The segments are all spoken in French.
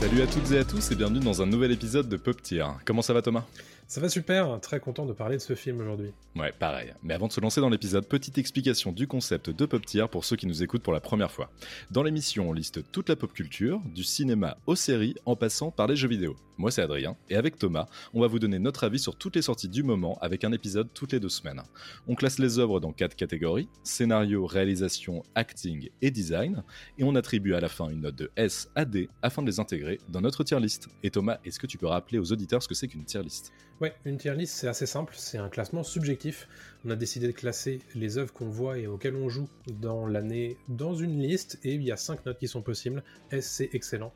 Salut à toutes et à tous et bienvenue dans un nouvel épisode de Pop Tier. Comment ça va Thomas? Ça va super, très content de parler de ce film aujourd'hui. Ouais, pareil. Mais avant de se lancer dans l'épisode, petite explication du concept de Pop Tier pour ceux qui nous écoutent pour la première fois. Dans l'émission, on liste toute la pop culture, du cinéma aux séries, en passant par les jeux vidéo. Moi, c'est Adrien, et avec Thomas, on va vous donner notre avis sur toutes les sorties du moment avec un épisode toutes les deux semaines. On classe les œuvres dans quatre catégories scénario, réalisation, acting et design, et on attribue à la fin une note de S à D afin de les intégrer dans notre tier list. Et Thomas, est-ce que tu peux rappeler aux auditeurs ce que c'est qu'une tier list? Ouais, une tier list, c'est assez simple, c'est un classement subjectif. On a décidé de classer les œuvres qu'on voit et auxquelles on joue dans l'année dans une liste, et il y a cinq notes qui sont possibles. S, c'est excellent.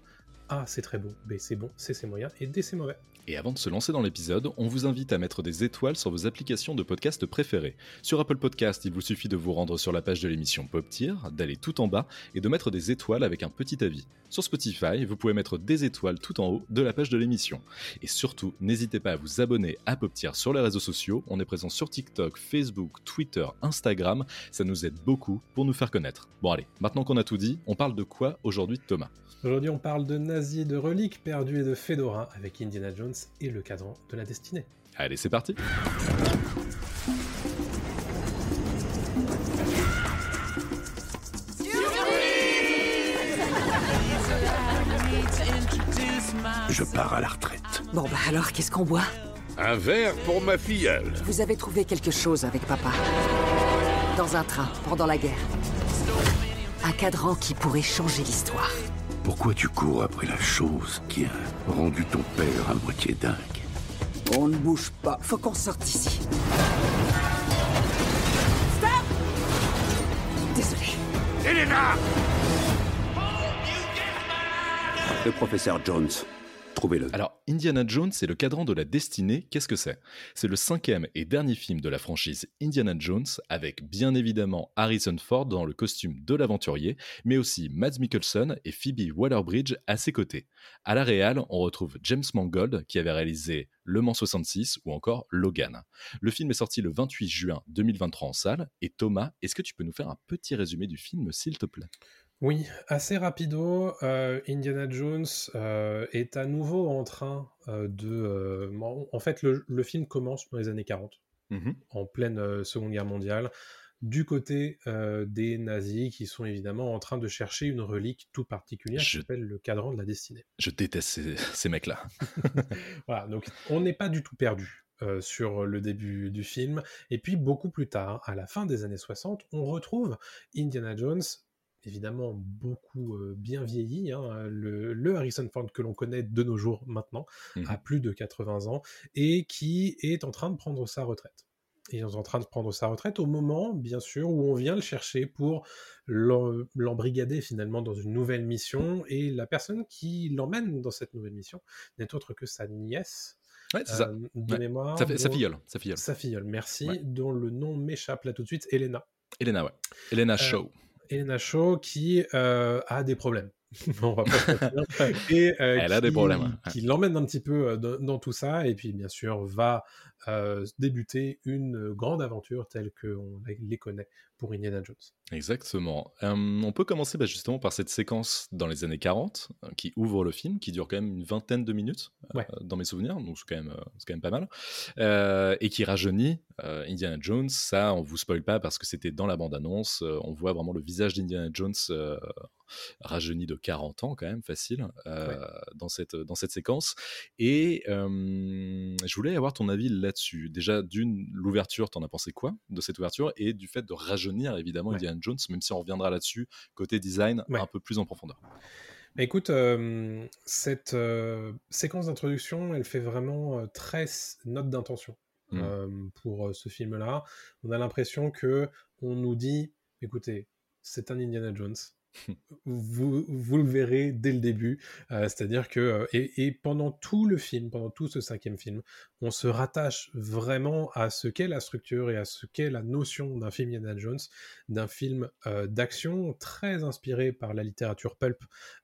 A, c'est très beau. B, c'est bon. C, c'est moyen. Et D, c'est mauvais. Et avant de se lancer dans l'épisode, on vous invite à mettre des étoiles sur vos applications de podcast préférées. Sur Apple Podcast, il vous suffit de vous rendre sur la page de l'émission Pop Tier, d'aller tout en bas et de mettre des étoiles avec un petit avis. Sur Spotify, vous pouvez mettre des étoiles tout en haut de la page de l'émission. Et surtout, n'hésitez pas à vous abonner à Pop Tier sur les réseaux sociaux. On est présent sur TikTok, Facebook, Twitter, Instagram. Ça nous aide beaucoup pour nous faire connaître. Bon allez, maintenant qu'on a tout dit, on parle de quoi aujourd'hui Thomas? Aujourd'hui, on parle de de reliques perdues et de Fedora avec Indiana Jones et le cadran de la destinée. Allez, c'est parti Je pars à la retraite. Bon bah alors, qu'est-ce qu'on boit? Un verre pour ma filleule. Vous avez trouvé quelque chose avec papa Dans un train, pendant la guerre. Un cadran qui pourrait changer l'histoire. Pourquoi tu cours après la chose qui a rendu ton père à moitié dingue On ne bouge pas, faut qu'on sorte d'ici. Stop Désolé. Elena Le professeur Jones. Alors, Indiana Jones et le cadran de la destinée, qu'est-ce que c'est? C'est le cinquième et dernier film de la franchise Indiana Jones, avec bien évidemment Harrison Ford dans le costume de l'aventurier, mais aussi Mads Mikkelsen et Phoebe Waller-Bridge à ses côtés. À la réal, on retrouve James Mangold qui avait réalisé Le Mans 66 ou encore Logan. Le film est sorti le 28 juin 2023 en salle, et Thomas, est-ce que tu peux nous faire un petit résumé du film, s'il te plaît? Oui, assez rapido, euh, Indiana Jones euh, est à nouveau en train euh, de... en fait, le, le film commence dans les années 40, Mhm. en pleine Seconde Guerre mondiale, du côté des nazis qui sont évidemment en train de chercher une relique tout particulière qui Je- s'appelle le cadran de la destinée. Je déteste ces, ces mecs-là. Voilà, donc on n'est pas du tout perdu euh, sur le début du film. Et puis beaucoup plus tard, à la fin des années 60, on retrouve Indiana Jones, évidemment beaucoup euh, bien vieilli, hein, le, le Harrison Ford que l'on connaît de nos jours maintenant, Mhm. à plus de 80 ans, et qui est en train de prendre sa retraite. Il est en train de prendre sa retraite au moment, bien sûr, où on vient le chercher pour l'em- l'embrigader finalement dans une nouvelle mission. Et la personne qui l'emmène dans cette nouvelle mission n'est autre que sa nièce, Ouais, c'est ça. euh, de Ouais. mémoire. Ça fait, sa filleule, sa filleule. Sa filleule, merci, Ouais. dont le nom m'échappe là tout de suite, Elena. Elena, ouais. Elena Shaw. Elena Shaw qui euh, a des problèmes. On va pas se mentir. Et, euh, Elle a des problèmes. Qui l'emmène un petit peu euh, dans, dans tout ça, et puis bien sûr va euh, débuter une grande aventure telle qu'on les connaît pour Indiana Jones. Exactement. Euh, on peut commencer bah, justement par cette séquence dans les années 40 euh, qui ouvre le film, qui dure quand même une vingtaine de minutes euh, dans mes souvenirs, donc c'est quand même, c'est quand même pas mal, et qui rajeunit Indiana Jones. Ça, on vous spoil pas parce que c'était dans la bande-annonce. on voit vraiment le visage d'Indiana Jones rajeuni de 40 ans quand même, facile, dans, cette, dans cette séquence. Et je voulais avoir ton avis là-dessus. Déjà, d'une, l'ouverture, t'en as pensé quoi de cette ouverture? Et du fait de rajeunir évidemment Ouais. Indiana Jones, même si on reviendra là-dessus, côté design, Ouais. un peu plus en profondeur. Mais Écoute, euh, cette euh, séquence d'introduction, elle fait vraiment euh, très note d'intention Mm. euh, pour ce film-là. On a l'impression que on nous dit, écoutez, c'est un Indiana Jones. Vous, le verrez dès le début. Euh, C'est-à-dire que, euh, et, pendant tout le film, pendant tout ce cinquième film, on se rattache vraiment à ce qu'est la structure et à ce qu'est la notion d'un film Indiana Jones, d'un film euh, d'action très inspiré par la littérature pulp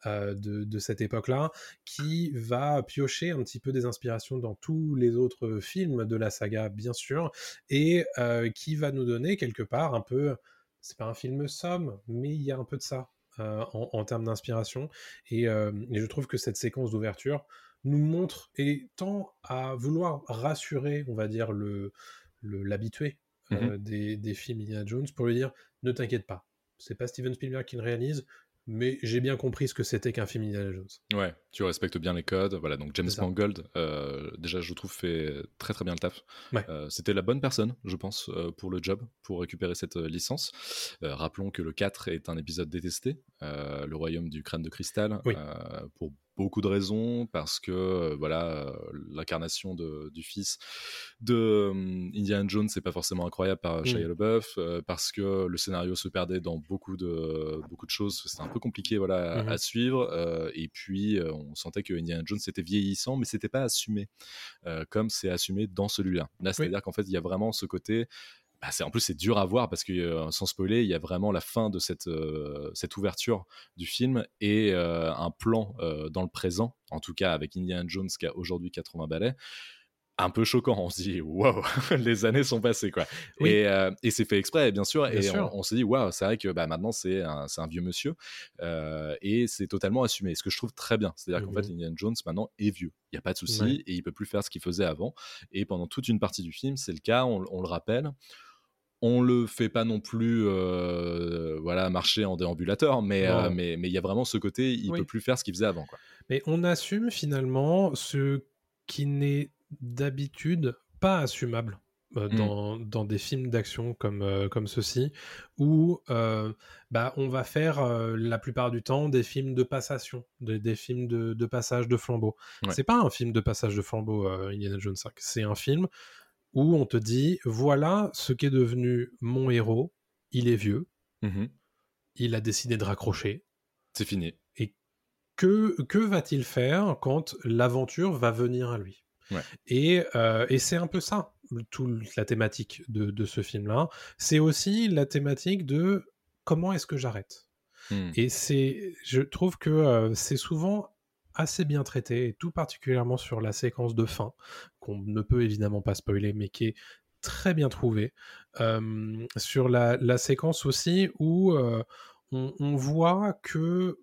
de, de cette époque-là, qui va piocher un petit peu des inspirations dans tous les autres films de la saga, bien sûr, et qui va nous donner quelque part un peu c'est pas un film somme, mais il y a un peu de ça euh, en, en termes d'inspiration. Et, euh, et je trouve que cette séquence d'ouverture nous montre et tend à vouloir rassurer, on va dire, le le- l'habitué euh, des, des films Indiana Jones pour lui dire ne t'inquiète pas, c'est pas Steven Spielberg qui le réalise, mais j'ai bien compris ce que c'était qu'un film Indiana Jones. Ouais, tu respectes bien les codes. Voilà, donc James. Mangold, euh, déjà, je trouve, fait très très bien le taf. Ouais. Euh, C'était la bonne personne, je pense, euh, pour le job, pour récupérer cette euh, licence. Rappelons que le 4 est un épisode détesté, le royaume du crâne de cristal, Oui. pour beaucoup de raisons, parce que euh, voilà, euh, l'incarnation du fils de euh, Indiana Jones, c'est pas forcément incroyable par Shia LaBeouf, euh, parce que le scénario se perdait dans beaucoup de beaucoup de choses, c'était un peu compliqué voilà à- Mhm. à suivre, euh, et puis on sentait que Indiana Jones était vieillissant, mais c'était pas assumé comme c'est assumé dans celui-là. Là, c'est-à-dire qu'en fait, il y a vraiment ce côté. Bah, en plus c'est dur à voir parce que euh, sans spoiler, il y a vraiment la fin de cette euh, cette ouverture du film et euh, un plan dans le présent, en tout cas avec Indiana Jones qui a aujourd'hui 80 balais un peu choquant. On se dit, waouh, les années sont passées, quoi. Oui. Et, et c'est fait exprès, bien sûr. Bien et sûr. On, on se dit, waouh, c'est vrai que bah, maintenant, c'est un, vieux monsieur. et c'est totalement assumé. Ce que je trouve très bien. C'est-à-dire qu'en fait, Indiana Jones, maintenant, est vieux. Il n'y a pas de souci. Ouais. Et il peut plus faire ce qu'il faisait avant. Et pendant toute une partie du film, c'est le cas, on, on le rappelle. On le fait pas non plus euh, voilà, marcher en déambulateur, mais euh, mais mais il y a vraiment ce côté, il Oui. peut plus faire ce qu'il faisait avant. Quoi. Mais on assume finalement ce qui n'est d'habitude pas assumable euh, Mm. dans, dans des films d'action comme, comme ceux-ci, où bah, on va faire la plupart du temps des films de passation, des, des films de, de passage de flambeau. Ouais. C'est pas un film de passage de flambeau, Indiana Jones 5. C'est un film où on te dit voilà ce qu'est devenu mon héros. Il est vieux, Mhm. il a décidé de raccrocher. C'est fini. que, que va-t-il faire quand l'aventure va venir à lui? Ouais. Et, euh, et c'est un peu ça, toute la thématique de, de ce film-là. C'est aussi la thématique de comment est-ce que j'arrête? Hmm. Et c'est, je trouve que euh, c'est souvent assez bien traité, et tout particulièrement sur la séquence de fin, qu'on ne peut évidemment pas spoiler, mais qui est très bien trouvée. Euh, sur la, la séquence aussi où euh, on, on voit que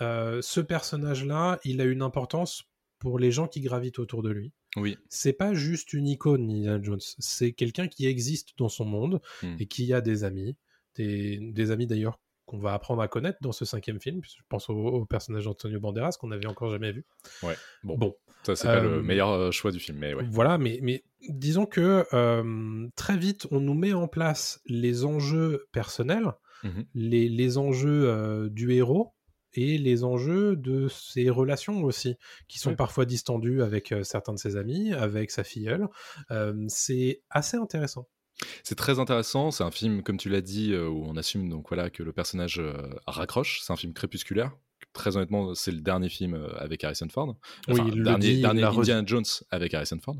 euh, ce personnage-là, il a une importance pour les gens qui gravitent autour de lui. Oui. C'est pas juste une icône, Indiana Jones. C'est quelqu'un qui existe dans son monde Hmm. et qui a des amis. Des, des amis d'ailleurs qu'on va apprendre à connaître dans ce cinquième film. Je pense au, au personnage d'Antonio Banderas qu'on n'avait encore jamais vu. Ouais. Bon. Bon, Ça, c'est pas Euh, le meilleur euh, choix du film, mais ouais. voilà, mais, mais disons que euh, très vite, on nous met en place les enjeux personnels, Mhm. les, les enjeux euh, du héros et les enjeux de ses relations aussi, qui sont Ouais. parfois distendus avec euh, certains de ses amis, avec sa filleule. Euh, c'est assez intéressant. C'est très intéressant. C'est un film, comme tu l'as dit, euh, où on assume donc voilà que le personnage euh, raccroche. C'est un film crépusculaire. Très honnêtement, c'est le dernier film euh, avec Harrison Ford. Oui, il le dernier, dit, il dernier redit. Indiana Jones avec Harrison Ford.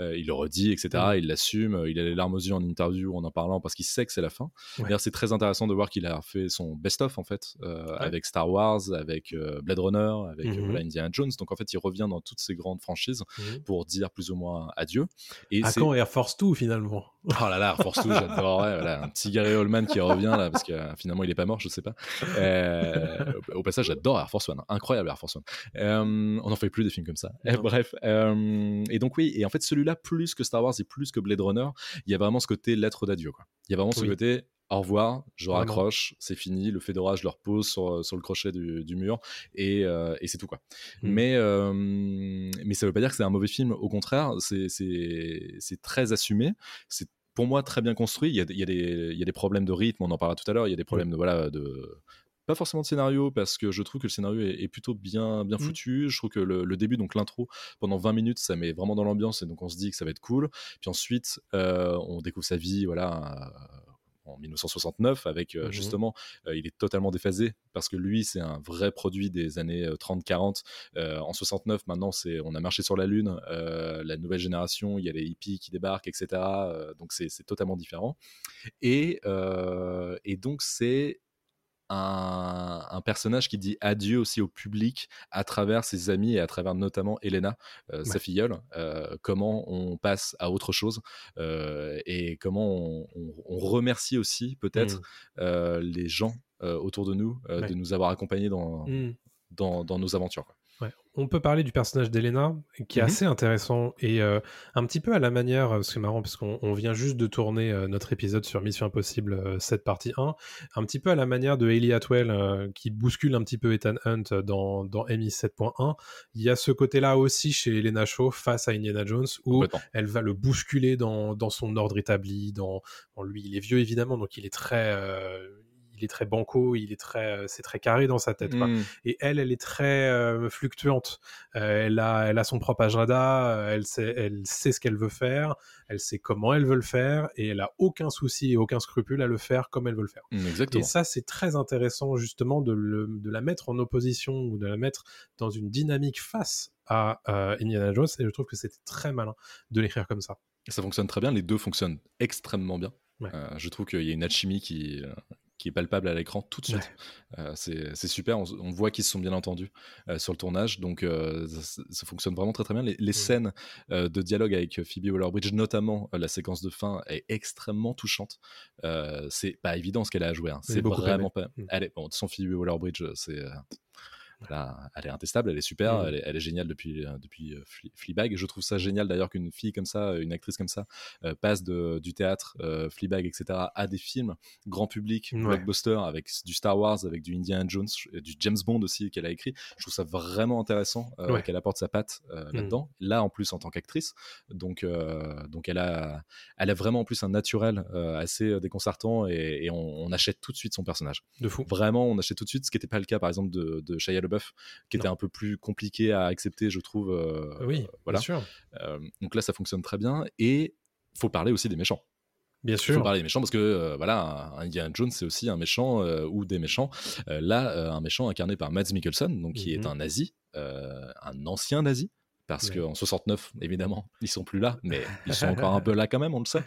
Euh, il le redit, etc. Mm. Il l'assume. euh, Il a les larmes aux yeux en interview en en parlant parce qu'il sait que c'est la fin. Ouais. D'ailleurs, c'est très intéressant de voir qu'il a fait son best-of en fait euh, avec Star Wars, avec euh, Blade Runner, avec euh, Mhm. voilà, Indiana Jones. Donc en fait, il revient dans toutes ces grandes franchises Mhm. pour dire plus ou moins adieu. Et À quand Air Force 2 finalement? Oh là là, Air Force 2, j'adorerais. Voilà, un petit Gary Oldman qui revient là, parce que finalement il est pas mort, je sais pas. Au passage, j'adore Air Force One, incroyable Air Force One. Euh, on n'en fait plus des films comme ça. Euh, bref, euh, et donc oui, et en fait celui-là, plus que Star Wars et plus que Blade Runner, il y a vraiment ce côté lettre d'adieu. quoi. Il y a vraiment ce côté. Au revoir, je Vraiment. raccroche, c'est fini, le Fedora, je le repose sur, sur le crochet du, du mur et, euh, et c'est tout quoi. Mm. Mais, euh, mais ça veut pas dire que c'est un mauvais film, au contraire, c'est- très assumé, c'est pour moi très bien construit. Il y, a, il, y a des, il y a des problèmes de rythme, on en parlera tout à l'heure. Il y a des problèmes de voilà de pas forcément de scénario parce que je trouve que le scénario est, est plutôt bien bien Mm. foutu. Je trouve que le, le début donc l'intro pendant 20 minutes ça met vraiment dans l'ambiance et donc on se dit que ça va être cool. Puis ensuite euh, on découvre sa vie voilà. euh, en 1969, avec Mhm. justement, euh, il est totalement déphasé parce que lui, c'est un vrai produit des années 30-40. Euh, en 69, maintenant, c'est, on a marché sur la Lune, euh, la nouvelle génération, il y a les hippies qui débarquent, etc. Euh, donc c'est, c'est totalement différent. Et, euh, et donc c'est un, un personnage qui dit adieu aussi au public à travers ses amis et à travers notamment Elena, euh, sa filleule, euh, comment on passe à autre chose euh, et comment on, on- on remercie aussi peut-être Mm. euh, les gens autour de nous Ouais. de nous avoir accompagnés dans, Mm. dans, dans nos aventures. quoi. Ouais. On peut parler du personnage d'Elena, qui est Mhm. assez intéressant et euh, un petit peu à la manière, euh, c'est marrant parce qu'on on vient juste de tourner euh, notre épisode sur Mission Impossible euh, 7 partie 1, un petit peu à la manière de Hayley Atwell qui bouscule un petit peu Ethan Hunt dans, dans MI 7.1. Il y a ce côté-là aussi chez Elena Shaw face à Indiana Jones où elle va le bousculer dans, dans son ordre établi. Dans, bon, lui, il est vieux évidemment, donc il est très, il est très banco, il est très, euh, c'est très carré dans sa tête. quoi. Mm. Et elle, elle est très euh, fluctuante. Euh, elle, a, elle a son propre agenda, elle sait, elle sait ce qu'elle veut faire, elle sait comment elle veut le faire, et elle a aucun souci et aucun scrupule à le faire comme elle veut le faire. Mm, Et Exactement. ça, c'est très intéressant justement de, le- de la mettre en opposition ou de la mettre dans une dynamique face à euh, Indiana Jones, et je trouve que c'était très malin de l'écrire comme ça. Ça fonctionne très bien. Les deux fonctionnent extrêmement bien. Ouais. Euh, je trouve qu'il y a une alchimie qui, qui est palpable à l'écran tout de suite. Euh, c'est super. On, on voit qu'ils se sont bien entendus euh, sur le tournage. Donc, euh, ça, ça fonctionne vraiment très très bien. Les, les scènes de dialogue avec Phoebe Waller-Bridge, notamment la séquence de fin, est extrêmement touchante. C'est pas évident ce qu'elle a à jouer. hein. C'est vraiment aimé. pas. Mm. Elle est, bon, de façon, Phoebe Waller-Bridge, c'est. Euh, elle est intestable, elle est super, Mm. elle, est, elle est géniale depuis, euh, depuis euh, Fle- Fleabag. Et je trouve ça génial d'ailleurs qu'une fille comme ça, une actrice comme ça, euh, passe de, du théâtre, euh, Fleabag, etc., à des films grand public, Ouais. blockbuster, avec du Star Wars, avec du Indiana Jones, euh, du James Bond aussi qu'elle a écrit. Je trouve ça vraiment intéressant euh, Ouais. qu'elle apporte sa patte euh, Mm. là-dedans. Là, en plus, en tant qu'actrice. Donc, euh, donc elle, a, elle a vraiment en plus un naturel euh, assez euh, déconcertant et, et on, on achète tout de suite son personnage. De fou. Vraiment, on achète tout de suite, ce qui n'était pas le cas par exemple de, de Shia LaBeouf, qui était un peu plus compliqué à accepter, je trouve. euh, oui, voilà. bien sûr. Euh, donc là, ça fonctionne très bien. Et faut parler aussi des méchants. Bien Il faut sûr. parler des méchants parce que euh, voilà, un Indiana Jones c'est aussi un méchant euh, ou des méchants. Euh, là, euh, un méchant incarné par Mads Mikkelsen, donc qui est Mhm. un nazi, euh, un ancien nazi. Parce Ouais. qu'en 69, évidemment, ils sont plus là, mais ils sont encore un peu là quand même, on le sait.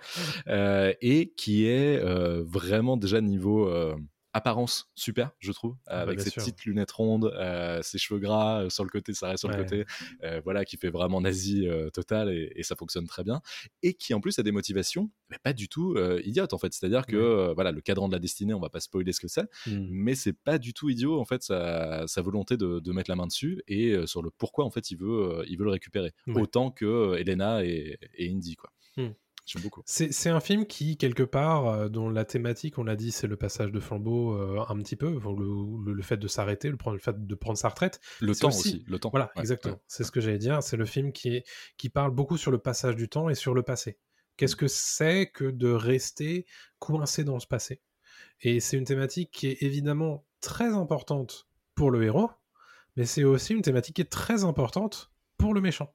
Euh, et qui est euh, vraiment déjà niveau euh, apparence super, je trouve, Ah bah, avec ses sûr. petites lunettes rondes, euh, ses cheveux gras euh, sur le côté, ça reste sur Ouais. le côté, euh, voilà, qui fait vraiment nazi total et, et ça fonctionne très bien. Et qui en plus a des motivations, mais pas du tout idiotes en fait. C'est-à-dire que Ouais. voilà, le cadran de la destinée, on va pas spoiler ce que c'est, Mm. mais c'est pas du tout idiot en fait sa, sa volonté de, de mettre la main dessus et sur le pourquoi en fait il veut, il veut le récupérer Ouais. autant que Elena et, et Indy quoi. Hmm. J'aime beaucoup. C'est un film qui, quelque part, euh, dont la thématique, on l'a dit, c'est le passage de flambeau euh, un petit peu, le, le- le fait de s'arrêter, le, fait de prendre sa retraite. Le temps aussi- aussi, le temps. Voilà, Ouais, exactement. ouais. C'est ce que j'allais dire. C'est le film qui, est, qui parle beaucoup sur le passage du temps et sur le passé. Qu'est-ce que c'est que de rester coincé dans ce passé? Et c'est une thématique qui est évidemment très importante pour le héros, mais c'est aussi une thématique qui est très importante pour le méchant.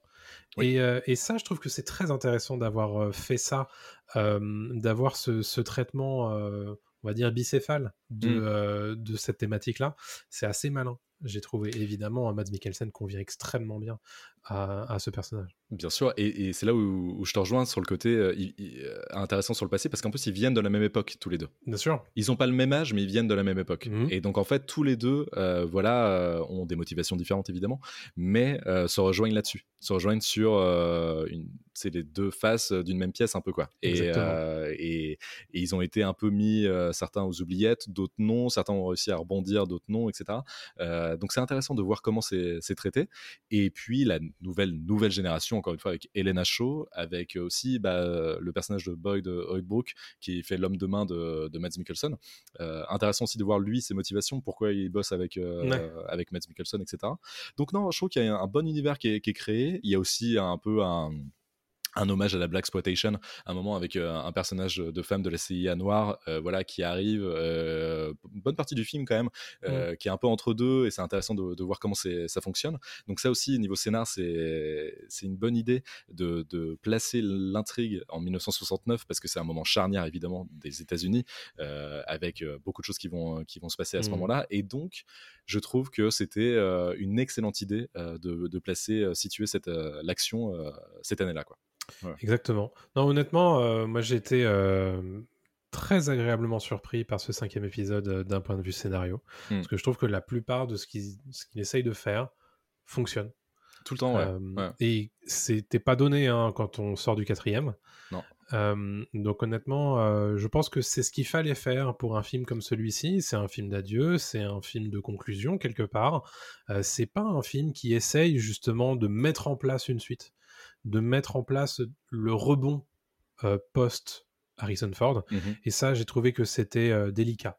Oui. Et, euh, et ça, je trouve que c'est très intéressant d'avoir euh, fait ça, d'avoir ce, ce traitement, euh, on va dire, bicéphale de, Mm. euh, de cette thématique-là. C'est assez malin, j'ai trouvé. Évidemment, Mads Mikkelsen convient extrêmement bien à, à ce personnage. Bien sûr, et, et c'est là où, où je te rejoins sur le côté euh, il- il- euh, intéressant sur le passé, parce qu'en plus ils viennent de la même époque tous les deux. Bien sûr. Ils n'ont pas le même âge, mais ils viennent de la même époque. Mhm. Et donc en fait tous les deux, euh, voilà, ont des motivations différentes évidemment, mais euh, se rejoignent là-dessus, se rejoignent sur une, c'est les deux faces d'une même pièce un peu quoi. Et, et, et ils ont été un peu mis certains aux oubliettes, d'autres non, certains ont réussi à rebondir, d'autres non, etc. Euh, donc c'est intéressant de voir comment c'est traité. Et puis la nouvelle nouvelle génération, encore une fois, avec Elena Shaw, avec aussi bah, le personnage de Boyd Oidbrook, qui fait l'homme de main de, de Mads Mikkelsen. Euh, intéressant aussi de voir lui, ses motivations, pourquoi il bosse avec, euh, Ouais. avec Mads Mikkelsen, etc. Donc non, je trouve qu'il y a un bon univers qui est, qui est créé. Il y a aussi un peu un un hommage à la black exploitation, un moment avec euh, un personnage de femme de la CIA noire, euh, voilà, qui arrive, euh, une bonne partie du film quand même, euh, qui est un peu entre deux, et c'est intéressant de, de voir comment ça fonctionne. Donc ça aussi, niveau scénar, c'est une bonne idée de, de placer l'intrigue en 1969 parce que c'est un moment charnière évidemment des États-Unis, avec beaucoup de choses qui vont qui vont se passer à ce Mhm. moment-là, et donc je trouve que c'était une excellente idée de, de placer, situer cette l'action cette année-là, quoi. Exactement. Non, honnêtement, euh, moi j'ai été euh, très agréablement surpris par ce cinquième épisode euh, d'un point de vue scénario. Hmm. Parce que je trouve que la plupart de ce qu'il qu'il essaye de faire fonctionne. Tout le temps, ouais. Ouais. Et c'était pas donné hein, quand on sort du quatrième. Non. Donc honnêtement, je pense que c'est ce qu'il fallait faire pour un film comme celui-ci. C'est un film d'adieu, c'est un film de conclusion quelque part. C'est pas un film qui essaye justement de mettre en place une suite, de mettre en place le rebond euh, post Harrison Ford. Mhm. Et ça, j'ai trouvé que c'était euh, délicat.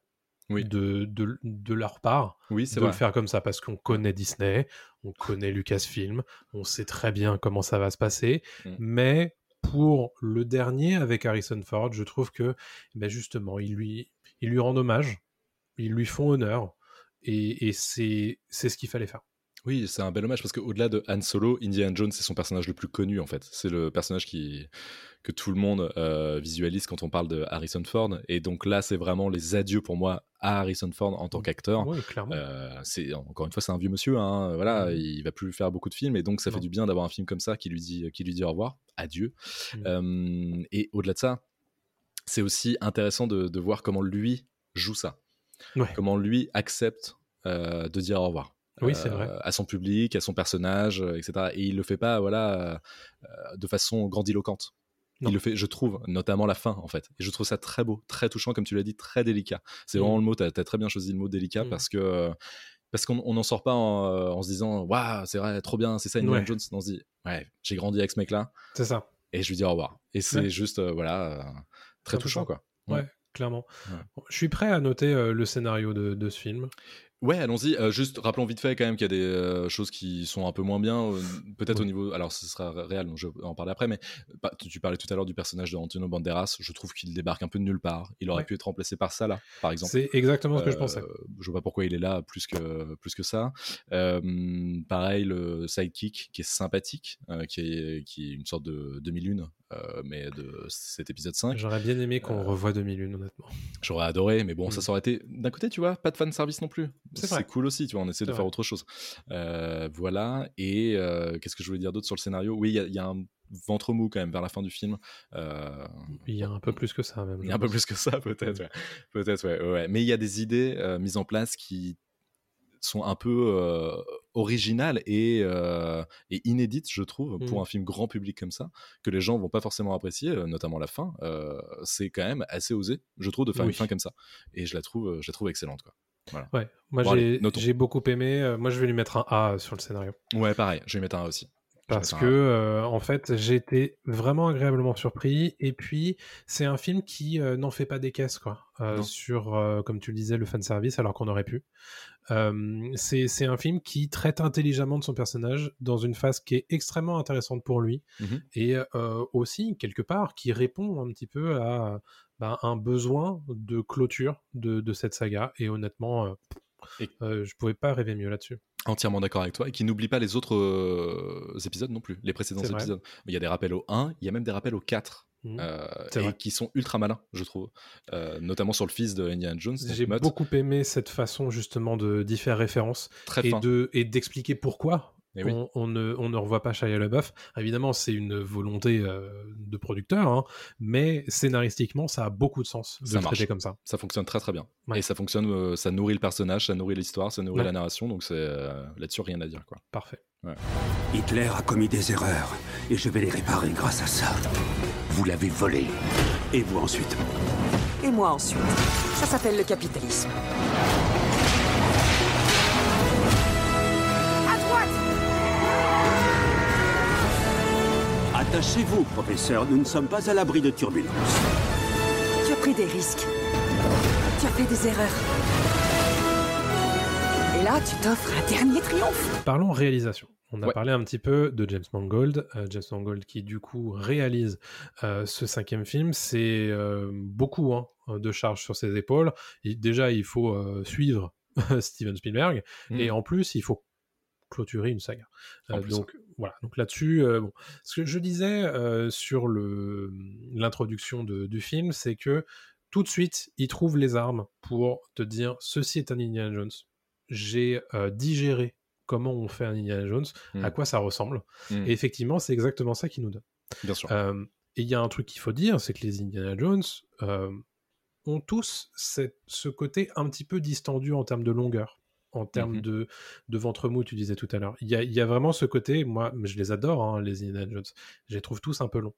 Oui. De, de, de leur part Oui, de vrai. le faire comme ça parce qu'on connaît Disney, on connaît Lucasfilm, on sait très bien comment ça va se passer. Mm. Mais pour le dernier avec Harrison Ford, je trouve que ben justement, ils lui, ils lui rendent hommage, ils lui font honneur et, et c'est ce qu'il fallait faire. Oui, c'est un bel hommage parce qu'au-delà de Han Solo, Indiana Jones, c'est son personnage le plus connu en fait. C'est le personnage qui, que tout le monde euh, visualise quand on parle de Harrison Ford. Et donc là, c'est vraiment les adieux pour moi à Harrison Ford en tant qu'acteur. Oui, clairement. Euh, c'est encore une fois, c'est un vieux monsieur. Hein, voilà, Mhm. il va plus faire beaucoup de films et donc ça Non. fait du bien d'avoir un film comme ça qui lui dit, qui lui dit au revoir, adieu. Mhm. Euh, et au-delà de ça, c'est aussi intéressant de, de voir comment lui joue ça, comment lui accepte de dire au revoir. Oui, c'est euh, vrai. à son public, à son personnage, euh, etc. Et il le fait pas, voilà, euh, de façon grandiloquente. Non. Il le fait, je trouve, notamment la fin, en fait. Et je trouve ça très beau, très touchant, comme tu l'as dit, très délicat. C'est Mm. vraiment le mot, tu as, très bien choisi le mot délicat Mm. parce que parce qu'on on n'en sort pas en, en se disant waouh c'est vrai trop bien c'est ça Indiana Ouais. Jones on se dit ouais j'ai grandi avec ce mec là C'est ça. et je lui dis au revoir et c'est Ouais. juste euh, voilà euh, très C'est touchant quoi Ouais, clairement. Ouais. Je suis prêt à noter euh, le scénario de, de ce film. Ouais, allons-y. Euh, juste rappelons vite fait quand même qu'il y a des euh, choses qui sont un peu moins bien. euh, Peut-être au niveau. Alors, ce sera réel, donc je vais en parler après. Mais bah, tu tu parlais tout à l'heure du personnage de Antonio Banderas. Je trouve qu'il débarque un peu de nulle part. Il aurait Ouais. pu être remplacé par ça là, par exemple. C'est exactement ce que je pensais. Je vois pas pourquoi il est là plus que plus que ça. Pareil, le sidekick qui est sympathique, qui est qui est une sorte de 2001, euh, mais de cet épisode 5. J'aurais bien aimé qu'on euh, revoie 2001, honnêtement. J'aurais adoré, mais bon, Mm. ça, ça aurait été. D'un côté, tu vois, pas de fan service non plus. C'est cool aussi, tu vois, on essaie de faire autre chose. Euh, voilà, et euh, qu'est-ce que je voulais dire d'autre sur le scénario? Oui, il y a- il y, a un ventre mou quand même vers la fin du film. Euh, Il y a un peu plus que ça, même. il y a un peu plus que ça, peut-être. ouais. Peut-être, ouais, ouais. Mais il y a des idées mises en place qui sont un peu euh, originales et, euh, et inédites, je trouve, pour Mhm. un film grand public comme ça, que les gens vont pas forcément apprécier, notamment la fin. Euh, c'est quand même assez osé, je trouve, de faire Oui. une fin comme ça. Et je la trouve, je la trouve excellente, quoi. Ouais, moi Bon, j'ai beaucoup aimé. Euh, moi je vais lui mettre un A sur le scénario. Ouais, pareil, je vais mettre un A aussi. Parce que, euh, en fait, j'ai été vraiment agréablement surpris. Et puis, c'est un film qui euh, n'en fait pas des caisses, quoi. euh, sur, comme tu le disais, le fanservice, alors qu'on aurait pu. C'est un film qui traite intelligemment de son personnage dans une phase qui est extrêmement intéressante pour lui. Mhm. Et aussi, quelque part, qui répond un petit peu à ben, un besoin de clôture de, de cette saga. Et honnêtement, je pouvais pas rêver mieux là-dessus. Entièrement d'accord avec toi. Et qui n'oublie pas les autres euh, épisodes non plus, les précédents épisodes. Il y a des rappels au 1, il y a même des rappels au 4. Mhm. euh, et vrai. qui sont ultra malins, je trouve. Euh, notamment sur le fils de Indiana Jones, J'ai beaucoup aimé cette façon justement de d'y faire référence très et fin. de et d'expliquer pourquoi Eh oui. on, on ne, on ne revoit pas Shia LaBeouf. Évidemment, c'est une volonté euh, de producteur, hein, mais scénaristiquement, ça a beaucoup de sens de Ça le traiter comme ça. Ça fonctionne très très bien. Ouais. Et ça fonctionne, euh, ça nourrit le personnage, ça nourrit l'histoire, ça nourrit Ouais. la narration, donc c'est euh, là-dessus rien à dire quoi. Parfait. Hitler a commis des erreurs et je vais les réparer grâce à ça. Vous l'avez volé. Et vous ensuite. Et moi ensuite. Ça s'appelle le capitalisme. Attachez-vous, professeur. Nous ne sommes pas à l'abri de turbulences. Tu as pris des risques. Tu as fait des erreurs. Et là, tu t'offres un dernier triomphe. Parlons réalisation. On a Ouais. parlé un petit peu de James Mangold. Euh, James Mangold qui du coup réalise euh, ce cinquième film. C'est euh, beaucoup hein, de charges sur ses épaules. Et déjà, il faut euh, suivre Steven Spielberg. Mm. Et en plus, il faut clôturer une saga. Euh, donc voilà. Donc là-dessus, euh, bon. ce que je disais euh, sur le l'introduction du film, c'est que tout de suite, il trouve les armes pour te dire ceci est un Indiana Jones. J'ai euh, digéré comment on fait un Indiana Jones, à quoi ça ressemble. Et effectivement, c'est exactement ça qu'il nous donne. Bien sûr. Et il y a un truc qu'il faut dire, c'est que les Indiana Jones ont tous cette- ce côté un petit peu distendu en termes de longueur, en termes Mhm. de, de ventre mou, tu disais tout à l'heure. Il y a, il y a vraiment ce côté, moi je les adore, hein, les Indiana Jones, je les trouve tous un peu longs.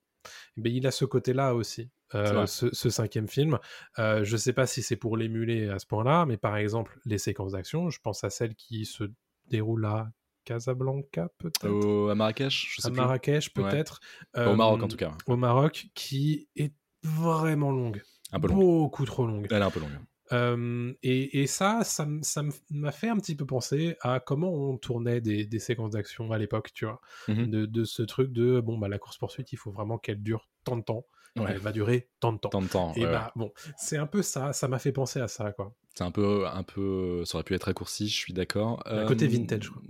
Mais il a ce côté-là aussi, euh, ce, ce cinquième film. Euh, je sais pas si c'est pour l'émuler à ce point-là, mais par exemple, les séquences d'action, je pense à celles qui se déroulent à Casablanca, peut-être? À Marrakech, je sais à plus. Marrakech Ouais. peut-être. Pas Au Maroc Euh, en tout cas. Au Maroc, qui est vraiment longue. Un peu longue. Beaucoup trop longue. Elle est un peu longue. Euh, et, et ça, ça, m'a fait un petit peu penser à comment on tournait des, des séquences d'action à l'époque, tu vois. Mhm. De, de ce truc de, bon, bah, la course-poursuite, il faut vraiment qu'elle dure tant de temps. Ouais. Elle va durer tant de temps. Tant de temps. Et ouais, ouais. bah, bon, c'est un peu ça, ça m'a fait penser à ça, quoi. C'est un peu, un peu, ça aurait pu être raccourci, je suis d'accord. Un côté vintage, quoi.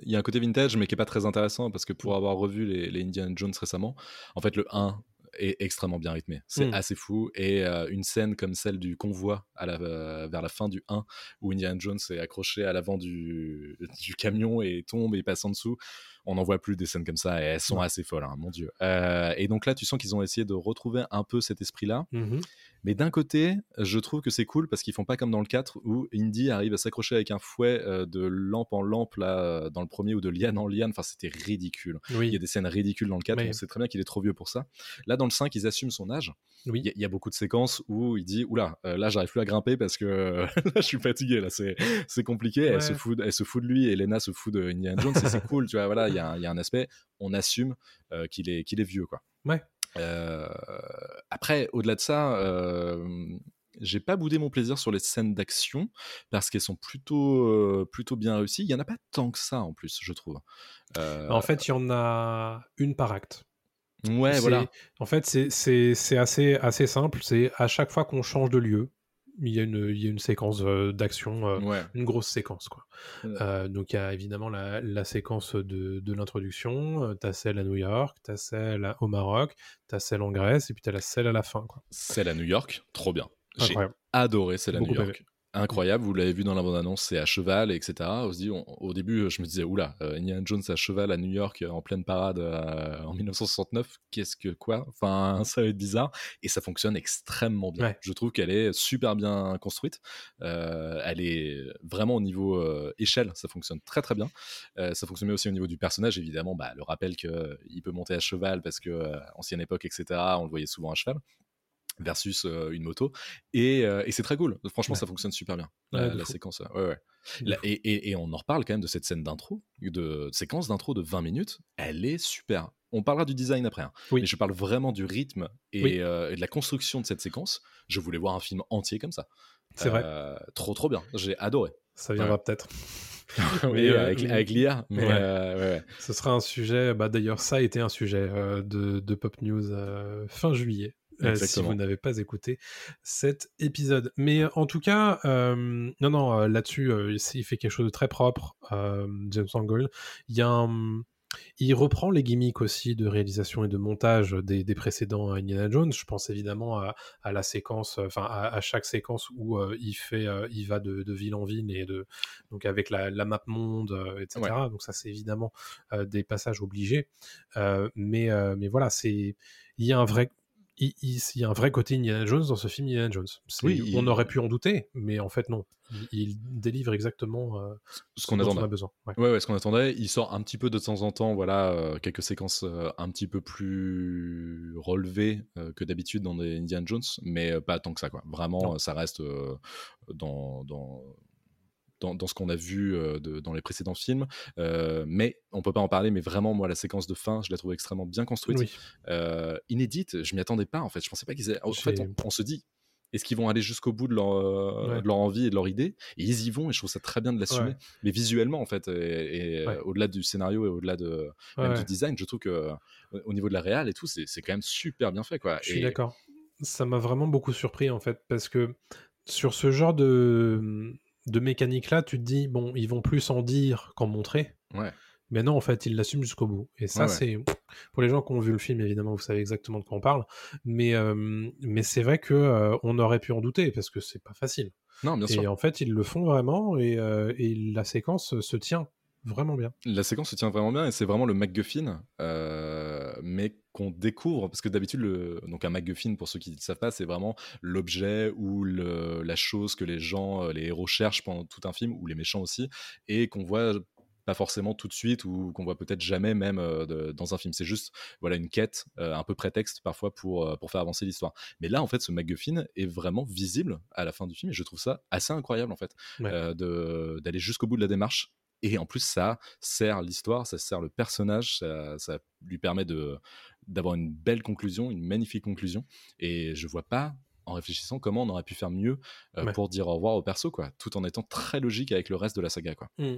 Il y a un côté vintage, mais qui est pas très intéressant parce que pour avoir revu les, les Indiana Jones récemment, en fait, le 1 est extrêmement bien rythmé. C'est Mm. assez fou. Et euh, une scène comme celle du convoi à la, euh, vers la fin du 1, où Indiana Jones est accroché à l'avant du, du camion et tombe et passe en dessous, on n'en voit plus des scènes comme ça et elles sont Ouais. assez folles, hein, mon dieu. Euh, et donc là, tu sens qu'ils ont essayé de retrouver un peu cet esprit-là. Mhm. Mais d'un côté, je trouve que c'est cool parce qu'ils font pas comme dans le 4 où Indy arrive à s'accrocher avec un fouet euh, de lampe en lampe là euh, dans le premier ou de liane en liane. Enfin, c'était ridicule. Il y Oui, a des scènes ridicules dans le 4. Mais- On sait très bien qu'il est trop vieux pour ça. Là, dans le 5, ils assument son âge. oui. Il y, a- il y a beaucoup de séquences où il dit Oula, euh, là, j'arrive plus à grimper parce que là, je suis fatigué. Là, c'est compliqué. Elle, se fout, elle se fout de lui et Lena se fout de Indiana Jones. c'est cool. Tu vois, voilà, y, a un- il y a un aspect. On assume euh, qu'il est, qu'il est vieux, quoi. Ouais. Euh, après, au-delà de ça, euh, j'ai pas boudé mon plaisir sur les scènes d'action parce qu'elles sont plutôt, euh, plutôt bien réussies. Il y en a pas tant que ça en plus, je trouve. Euh, En fait, il y en a une par acte. ouais, voilà. En fait, c'est assez, assez simple. C'est à chaque fois qu'on change de lieu, il y a une, il y a une séquence euh, d'action, euh, Ouais. une grosse séquence. Quoi. Ouais. Euh, donc, il y a évidemment la, la séquence de, de l'introduction. euh, T'as celle à New York, t'as celle à- au Maroc, t'as celle en Grèce, et puis t'as la celle à la fin. Quoi. Celle à New York, trop bien. J'ai adoré celle à New York. Incroyable, vous l'avez vu dans la bande-annonce, c'est à cheval, etc. On se dit, on- au début, je me disais, oula, euh, Indiana Jones à cheval à New York euh, en pleine parade euh, en 1969, qu'est-ce que quoi? Enfin, ça va être bizarre. Et ça fonctionne extrêmement bien. Ouais. Je trouve qu'elle est super bien construite. Euh, elle est vraiment au niveau échelle, ça fonctionne très très bien. Ça fonctionne aussi au niveau du personnage, évidemment. Bah, le rappel qu'il peut monter à cheval parce que ancienne époque, etc. On le voyait souvent à cheval versus euh, une moto et, euh, et c'est très cool franchement Ouais. ça fonctionne super bien Ouais, la, séquence ouais, La- et, et- et on en reparle quand même de cette scène d'intro de séquence d'intro de 20 minutes elle est super on parlera du design après hein. Oui. mais je parle vraiment du rythme Oui. euh, et de la construction de cette séquence je voulais voir un film entier comme ça C'est vrai. Trop trop bien j'ai adoré Ça viendra peut-être. oui, euh, avec, avec l'IA mais ouais. euh, ouais, ouais. Ce sera un sujet, bah, d'ailleurs ça a été un sujet euh, de, de Pop News fin juillet, euh, si vous n'avez pas écouté cet épisode. Mais euh, en tout cas, euh, non, non, là-dessus, euh, il fait quelque chose de très propre, James Mangold. Il y a un- Il reprend les gimmicks aussi de réalisation et de montage des, des précédents Indiana Jones. Je pense évidemment à, à la séquence, enfin à, à chaque séquence où euh, il fait, euh, il va de, de ville en ville et de donc avec la, la map monde, euh, etc. Donc ça c'est évidemment des passages obligés. Mais, mais voilà, c'est il y a un vrai il, il- il y a un vrai côté Indiana Jones dans ce film Indiana Jones. Oui, on aurait pu en douter, mais en fait non. Il, délivre exactement euh, ce qu'on attendait a besoin. Ouais. Ouais, ouais, ce qu'on attendait. Il sort un petit peu de temps en temps, voilà, euh, quelques séquences euh, un petit peu plus relevées que d'habitude dans des Indiana Jones, mais pas tant que ça, quoi. Vraiment, ça reste dans, dans, dans, dans ce qu'on a vu euh, de- dans les précédents films. Euh, mais on peut pas en parler, mais vraiment, moi, la séquence de fin, je la trouve extrêmement bien construite. Oui. Euh, inédite, je m'y attendais pas, en fait. Je pensais pas qu'ils aient. En fait, on, on se dit. Est-ce qu'ils vont aller jusqu'au bout de leur, euh, Ouais. de leur envie et de leur idée? Et ils y vont, et je trouve ça très bien de l'assumer. Ouais. Mais visuellement, en fait, et, et, Ouais. au-delà du scénario et au-delà de, du design, je trouve que au niveau de la réal et tout, c'est c'est quand même super bien fait. Quoi. Je suis Et- d'accord. Ça m'a vraiment beaucoup surpris en fait, parce que sur ce genre de, de mécanique-là, tu te dis, bon, ils vont plus en dire qu'en montrer. Ouais. Mais non, en fait, ils l'assument jusqu'au bout. Et ça, Ouais, ouais. c'est. Pour les gens qui ont vu le film, évidemment, vous savez exactement de quoi on parle. Mais, euh, mais c'est vrai que euh, on aurait pu en douter, parce que c'est pas facile. Non, bien et sûr. en fait, ils le font vraiment, et, euh, et la séquence se tient vraiment bien. La séquence se tient vraiment bien et c'est vraiment le MacGuffin, mais qu'on découvre parce que d'habitude, le... donc un MacGuffin pour ceux qui ne savent pas, c'est vraiment l'objet ou le... la chose que les gens, euh, les héros cherchent pendant tout un film ou les méchants aussi et qu'on voit pas forcément tout de suite ou qu'on voit peut-être jamais même euh, de- dans un film. C'est juste voilà une quête, euh, un peu prétexte parfois pour, euh, pour faire avancer l'histoire. Mais là, en fait, ce MacGuffin est vraiment visible à la fin du film et je trouve ça assez incroyable en fait Ouais. de- d'aller jusqu'au bout de la démarche. Et en plus, ça sert l'histoire, ça sert le personnage, ça, ça lui permet de d'avoir une belle conclusion, une magnifique conclusion. Et je vois pas, en réfléchissant, comment on aurait pu faire mieux euh, Ouais. pour dire au revoir au perso, quoi, tout en étant très logique avec le reste de la saga, quoi. Mm.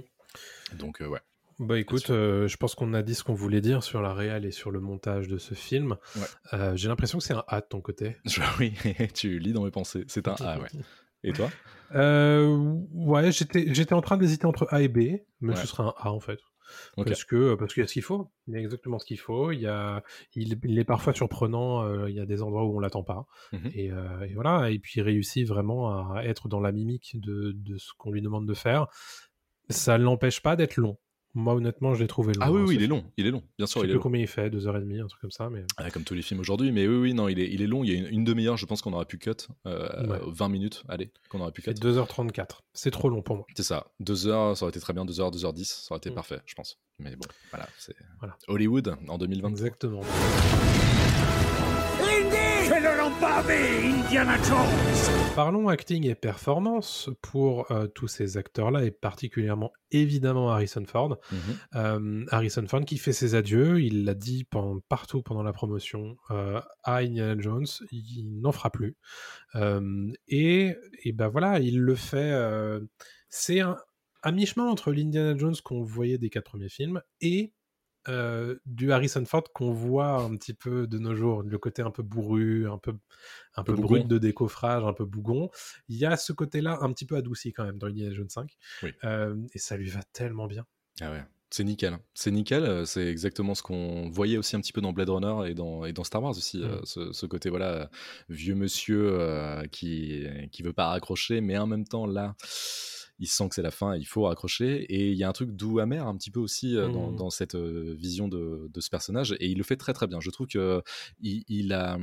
Donc, euh, ouais. Bah écoute, euh, je pense qu'on a dit ce qu'on voulait dire sur la réal et sur le montage de ce film. Ouais. J'ai l'impression que c'est un A de ton côté. Je- oui, tu lis dans mes pensées. C'est un A, ouais. Et toi? Euh, ouais, j'étais j'étais en train d'hésiter entre A et B, mais Ouais. ce sera un A en fait. Parce que parce qu'il y a ce qu'il faut, il y a exactement ce qu'il faut. Il y a, il, il est parfois surprenant. euh, il y a des endroits où on l'attend pas. Mhm. Et, euh, et voilà. Et puis il réussit vraiment à être dans la mimique de, de ce qu'on lui demande de faire. Ça ne l'empêche pas d'être long. Moi honnêtement, je l'ai trouvé long. Ah oui, hein, oui, il est long, il est long, bien Je sûr, sais il est plus long. combien il fait, deux heures et demie, un truc comme ça. Mais Ah, comme tous les films aujourd'hui, mais oui, oui, non, il est, il est long. Il y a une, une demi-heure, je pense qu'on aurait pu cut. euh, Ouais. 20 minutes, allez, qu'on aurait pu cut. 2h34. C'est trop long pour moi. C'est ça. 2 heures, ça aurait été très bien. 2 heures, 2 heures 10, ça aurait été Mm. parfait, je pense. Mais bon, voilà, c'est Voilà. Hollywood en 2023. Exactement. Parlons acting et performance pour euh, tous ces acteurs-là et particulièrement évidemment Harrison Ford. Mhm. Euh, Harrison Ford qui fait ses adieux, il l'a dit pendant- partout pendant la promotion euh, à Indiana Jones, il n'en fera plus. Euh, et, et ben voilà, il le fait. euh, c'est un, à mi-chemin entre l'Indiana Jones qu'on voyait des quatre premiers films et euh, du Harrison Ford qu'on voit un petit peu de nos jours, le côté un peu bourru, un peu, un peu brut de décoffrage, un peu bougon. Il y a ce côté-là un petit peu adouci quand même dans Indiana Jones 5. Oui. Euh, et ça lui va tellement bien. Ah ouais. C'est nickel. C'est nickel. euh, C'est exactement ce qu'on voyait aussi un petit peu dans Blade Runner et dans, et dans Star Wars aussi. euh, Mm. ce, ce côté, voilà, vieux monsieur euh, qui, qui veut pas raccrocher, mais en même temps, là, il sent que c'est la fin, il faut raccrocher. Et il y a un truc doux amer un petit peu aussi euh, dans, Mm. dans cette euh, vision de, de ce personnage. Et il le fait très très bien. Je trouve que il, il a.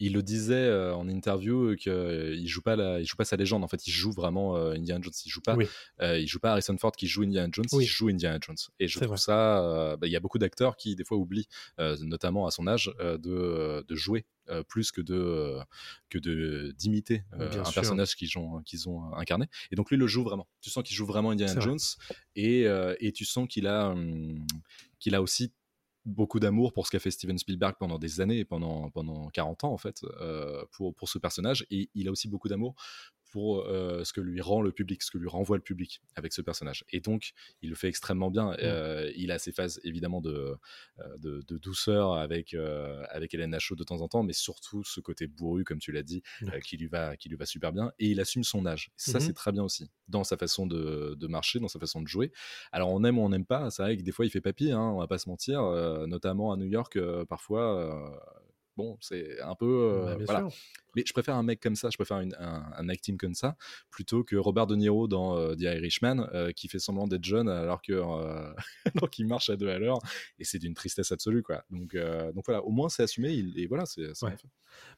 il le disait euh, en interview qu'il joue pas la, il joue pas sa légende en fait il joue vraiment euh, Indiana Jones il joue pas Oui. euh, il joue pas Harrison Ford qui joue Indiana Jones Oui. il joue Indiana Jones et je trouve vrai. ça euh, bah, il y a beaucoup d'acteurs qui des fois oublient euh, notamment à son âge euh, de, de jouer euh, plus que de euh, que de d'imiter euh, un sûr. personnage qu'ils ont qu'ils ont incarné et donc lui le joue vraiment tu sens qu'il joue vraiment Indiana vrai. Jones et et tu sens qu'il a hum, qu'il a aussi beaucoup d'amour pour ce qu'a fait Steven Spielberg pendant des années, pendant, pendant 40 ans en fait, euh, pour, pour ce personnage. Et il a aussi beaucoup d'amour pour euh, ce que lui rend le public, ce que lui renvoie le public avec ce personnage. Et donc, il le fait extrêmement bien. Euh, il a ses phases évidemment de, euh, de, de douceur avec, euh, avec Hélène Nachaud de temps en temps, mais surtout ce côté bourru, comme tu l'as dit, qui, lui va, qui lui va super bien. Et il assume son âge. Ça, Mhm. c'est très bien aussi, dans sa façon de, de marcher, dans sa façon de jouer. Alors, on aime ou on n'aime pas. C'est vrai que des fois, il fait papy, hein, on va pas se mentir, notamment à New York, parfois. Euh, Bon, c'est un peu. euh, Bah, voilà. sûr. Mais je préfère un mec comme ça, je préfère une- un, un acting comme ça, plutôt que Robert De Niro dans euh, The Irishman, euh, qui fait semblant d'être jeune alors que euh, alors qu'il marche à deux à l'heure, et c'est d'une tristesse absolue, quoi. Donc, euh, donc voilà, au moins c'est assumé, il- et voilà, c'est Ouais.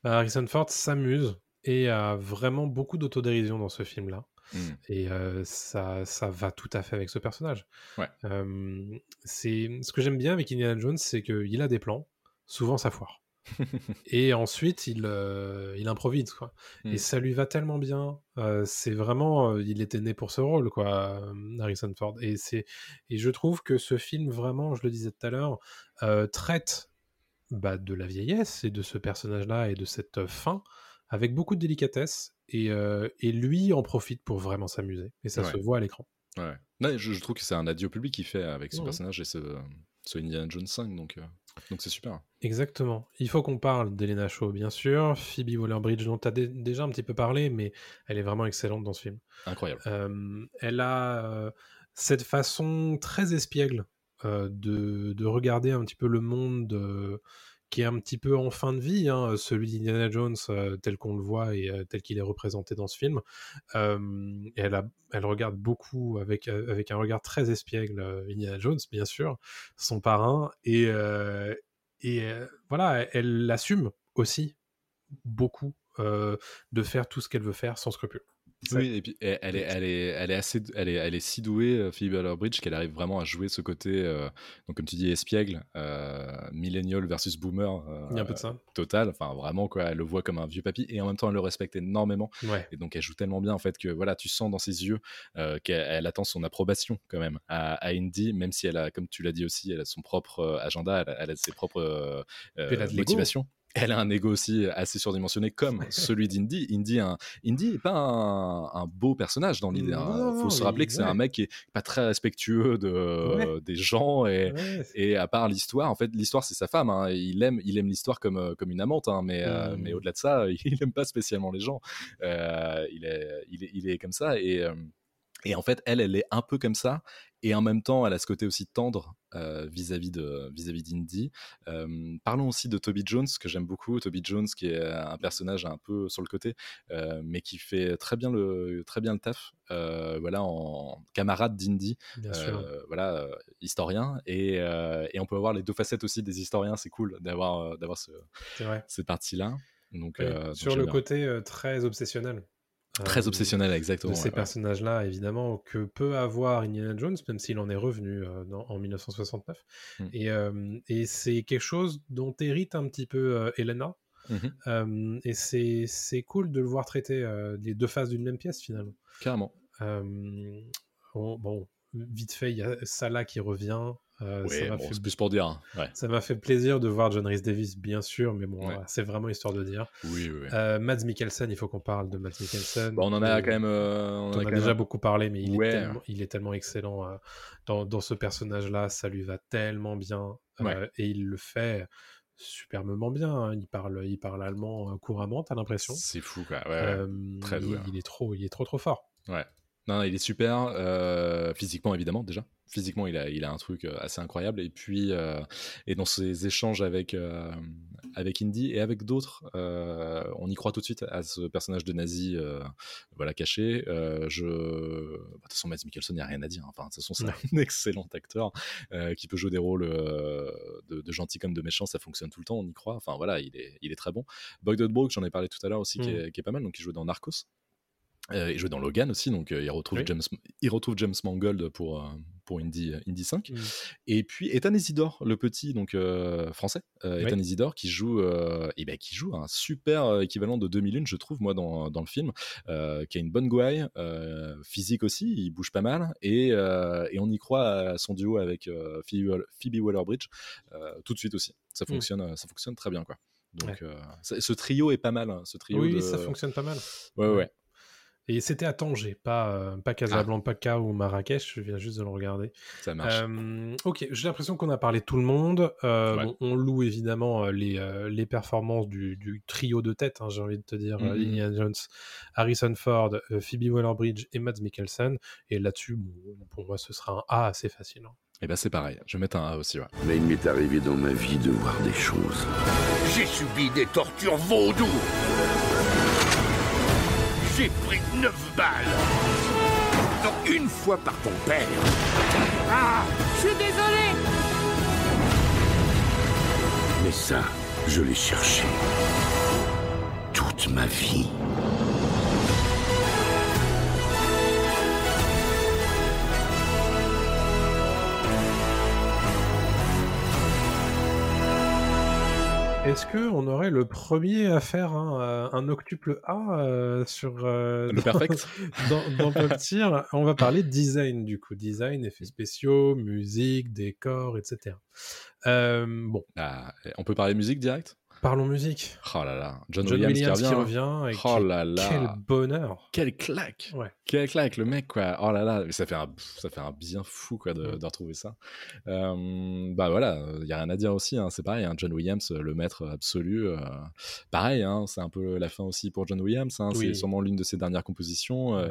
Bah, Harrison Ford s'amuse et a vraiment beaucoup d'autodérision dans ce film-là. Mm. Et euh, ça, ça va tout à fait avec ce personnage. Ouais. Euh, c'est ce que j'aime bien avec Indiana Jones, c'est qu'il a des plans, souvent ça foire. et ensuite, il, euh, il improvise, quoi. Mm. Et ça lui va tellement bien. Euh, c'est vraiment, euh, il était né pour ce rôle, quoi, Harrison Ford. Et c'est, et je trouve que ce film, vraiment, je le disais tout à l'heure, traite bah, de la vieillesse et de ce personnage-là et de cette fin avec beaucoup de délicatesse, et, et lui en profite pour vraiment s'amuser. Et ça Ouais. se voit à l'écran. Ouais. Je, je trouve que c'est un adieu public qu'il fait avec ce Mhm. personnage et ce, ce Indiana Jones 5, donc donc c'est super. Exactement. Il faut qu'on parle d'Elena Shaw, bien sûr. Phoebe Waller-Bridge, dont tu as déjà un petit peu parlé, mais elle est vraiment excellente dans ce film. Incroyable. Euh, elle a euh, cette façon très espiègle euh, de, de regarder un petit peu le monde qui est un petit peu en fin de vie, hein, celui d'Indiana Jones euh, tel qu'on le voit et euh, tel qu'il est représenté dans ce film. Euh, elle, regarde beaucoup avec, euh, un regard très espiègle euh, Indiana Jones, bien sûr, son parrain. Et, euh, euh, voilà, elle, elle assume aussi beaucoup euh, de faire tout ce qu'elle veut faire sans scrupule. Oui, et puis elle, est, elle est, elle est assez, elle est, elle est si douée, euh, Phoebe Waller-Bridge, qu'elle arrive vraiment à jouer ce côté, euh, donc comme tu dis, espiègle, euh, millennial versus boomer, euh, Il y a un peu de ça. total. Enfin, vraiment quoi, elle le voit comme un vieux papy et en même temps elle le respecte énormément. Ouais. Et donc elle joue tellement bien en fait que voilà, tu sens dans ses yeux qu'elle elle attend son approbation quand même à, à Indy, même si elle a, comme tu l'as dit aussi, elle a son propre agenda, elle a, elle a ses propres motivations. Elle a un ego aussi assez surdimensionné comme celui d'Indy. Indy, un, Indy est pas un, un beau personnage dans l'idée. Non, hein. faut se il- rappeler que c'est ouais. un mec qui est pas très respectueux de, Ouais. des gens et, Ouais, et à part l'histoire, en fait, l'histoire c'est sa femme. hein. Il aime, il aime l'histoire comme euh, comme une amante, hein, mais euh, Mm. mais au-delà de ça, il aime pas spécialement les gens. Euh, il est, il est, il est comme ça et et en fait, elle, elle est un peu comme ça, et en même temps, elle a ce côté aussi tendre euh, vis-à-vis de vis-à-vis d'Indy. Euh, parlons aussi de Toby Jones, que j'aime beaucoup. Toby Jones, qui est un personnage un peu sur le côté, euh, mais qui fait très bien le très bien le taf. voilà, en camarade d'Indy, voilà, historien, et, et on peut avoir les deux facettes aussi des historiens. C'est cool d'avoir d'avoir ce, cette partie-là. Donc, Oui, sur le bien. côté très obsessionnel. Très euh, obsessionnel, exactement. de ces ouais, ouais. personnages-là, évidemment, que peut avoir Indiana Jones, même s'il en est revenu euh, dans- en 1969. Mm. Et, euh, et c'est quelque chose dont hérite un petit peu euh, Elena. Mhm, Euh, et c'est c'est cool de le voir traiter les deux faces d'une même pièce, finalement. carrément. Bon, bon, vite fait, il y a Salah qui revient. Euh, ça Ouais, m'a bon, fait c'est plus pour dire. hein. Ouais. ça m'a fait plaisir de voir John Rhys Davis, bien sûr, mais bon, Ouais. c'est vraiment histoire de dire. Oui, oui. oui. Euh, Mads Mikkelsen, il faut qu'on parle de Mads Mikkelsen. Bah, on en a Euh, quand même. euh, on a en a quand déjà même- beaucoup parlé, mais il, Ouais. est, tellement, il est tellement excellent euh, dans, dans ce personnage-là, ça lui va tellement bien, et il le fait superbement bien. hein. Il, parle, il parle allemand couramment, t'as l'impression? C'est fou, quoi. Très il, doué, hein. il est trop, il est trop trop fort. Ouais. Non, il est super. euh, physiquement, évidemment, déjà. Physiquement, il a, il a un truc euh, assez incroyable. Et puis, euh, et dans ses échanges avec, euh, avec Indy et avec d'autres, on y croit tout de suite à ce personnage de nazi voilà, caché. Je... bah, De toute façon, Mads Mikkelsen, il n'y a rien à dire. Enfin, de toute façon, c'est un excellent acteur qui peut jouer des rôles de, de gentil comme de méchant. Ça fonctionne tout le temps, on y croit. Enfin, voilà, il est, il est très bon. Bogdan Brook, j'en ai parlé tout à l'heure aussi, qui, Mm. est, qui est pas mal. Donc, il joue dans Narcos. Euh, il joue dans Logan aussi, donc euh, il, retrouve Oui. James, il retrouve James Mangold pour, euh, pour Indy, Indy 5. Mm. Et puis Ethan Isidore, le petit donc euh, français, euh, Oui. Ethan Isidore, qui joue, euh, eh ben, qui joue un super euh, équivalent de 2001, je trouve, moi, dans, dans le film, euh, qui a une bonne gouaille, euh, physique aussi, il bouge pas mal, et, euh, et on y croit à son duo avec euh, Phoebe, Wall- Phoebe Waller-Bridge euh, tout de suite aussi. Ça fonctionne, euh, ça fonctionne très bien, quoi. Donc. Ouais. euh, ce trio est pas mal, hein, ce trio Oui, de... ça fonctionne pas mal. Ouais, ouais, ouais. Et c'était à Tanger, pas, euh, pas Casablanca ou Marrakech, je viens juste de le regarder. ça marche. Euh, ok, j'ai l'impression qu'on a parlé tout le monde. Euh, Ouais. bon, on loue évidemment les, les performances du, du trio de tête, hein, j'ai envie de te dire. Mhm. Indiana Jones, Harrison Ford, Phoebe Waller-Bridge et Mads Mikkelsen. Et là-dessus, bon, pour moi, ce sera un A assez facile. hein. Et ben c'est pareil, je vais mettre un A aussi, ouais. Mais il m'est arrivé dans ma vie de voir des choses. J'ai subi des tortures vaudou. J'ai pris neuf balles. Donc une fois par ton père. Ah Je suis désolé Mais ça, je l'ai cherché. Toute ma vie. Est-ce qu'on aurait le premier à faire un, euh, un octuple A euh, sur. euh, Le dans- perfect dans, on va parler design du coup. Design, effets spéciaux, musique, décor, etc. Euh, bon, Ah, on peut parler musique direct? Parlons musique. Oh là là, John, John Williams, Williams, qui qui revient. et Oh quel- là là. Quel bonheur. Quelle claque Ouais. Quelle claque, le mec, quoi. Oh là là, ça fait un, ça fait un bien fou, quoi, de, Mm. de retrouver ça. Euh, bah voilà, il y a rien à dire aussi. hein, c'est pareil, hein, John Williams, le maître absolu. euh, pareil, hein, c'est un peu la fin aussi pour John Williams. C'est sûrement l'une de ses dernières compositions. euh,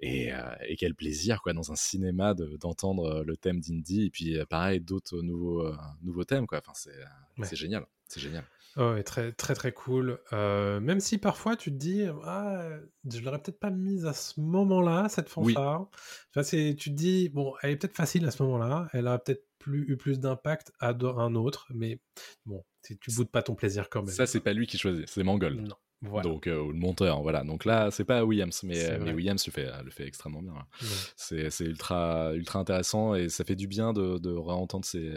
et, euh, et quel plaisir, quoi, dans un cinéma, de- d'entendre le thème d'Indie. Et puis, pareil, d'autres nouveaux, euh, nouveaux thèmes, quoi. Enfin, c'est Ouais. c'est génial. C'est génial. Oh, ouais, très très très cool. Euh, même si parfois tu te dis, ah, je l'aurais peut-être pas mise à ce moment-là, cette Oui. fanfare. Enfin, c'est, tu te dis, bon, elle est peut-être facile à ce moment-là, elle a peut-être plus, eu plus d'impact à un autre, mais bon, tu boudes pas ton plaisir quand même. Ça, c'est pas lui qui choisit, c'est Mangold. Non, voilà. Donc, euh, le monteur, voilà. Donc là, c'est pas Williams, mais, euh, mais. Williams le fait, le fait extrêmement bien. Ouais. C'est c'est ultra, ultra intéressant et ça fait du bien de, de réentendre ces,